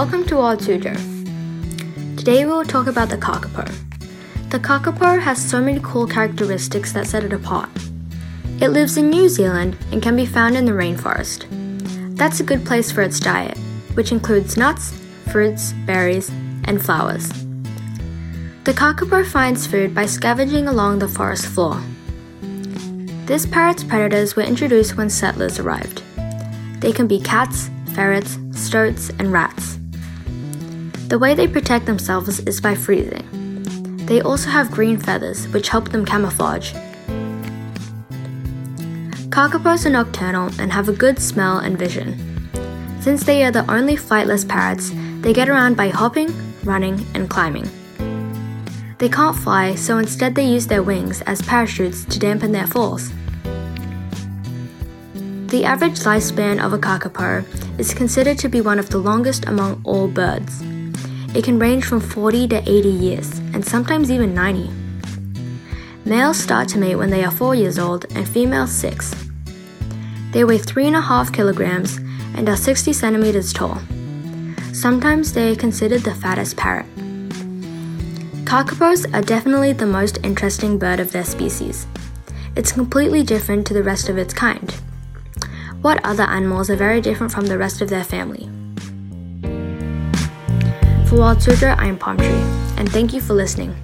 Welcome to Wild Suzhou. Today we will talk about the kakapo. The kakapo has so many cool characteristics that set it apart. It lives in New Zealand and can be found in the rainforest. That's a good place for its diet, which includes nuts, fruits, berries, and flowers. The kakapo finds food by scavenging along the forest floor. This parrot's predators were introduced when settlers arrived. They can be cats, ferrets, stoats, and rats. The way they protect themselves is by freezing. They also have green feathers, which help them camouflage. Kakapos are nocturnal and have a good smell and vision. Since they are the only flightless parrots, they get around by hopping, running, and climbing. They can't fly, so instead they use their wings as parachutes to dampen their falls. The average lifespan of a kakapo is considered to be one of the longest among all birds. It can range from 40 to 80 years, and sometimes even 90. Males start to mate when they are 4 years old and females 6. They weigh 3.5 kilograms and are 60 centimeters tall. Sometimes they are considered the fattest parrot. Kakapos are definitely the most interesting bird of their species. It's completely different to the rest of its kind. What other animals are very different from the rest of their family? For Wild Suzhou, I am Palm Tree, and thank you for listening.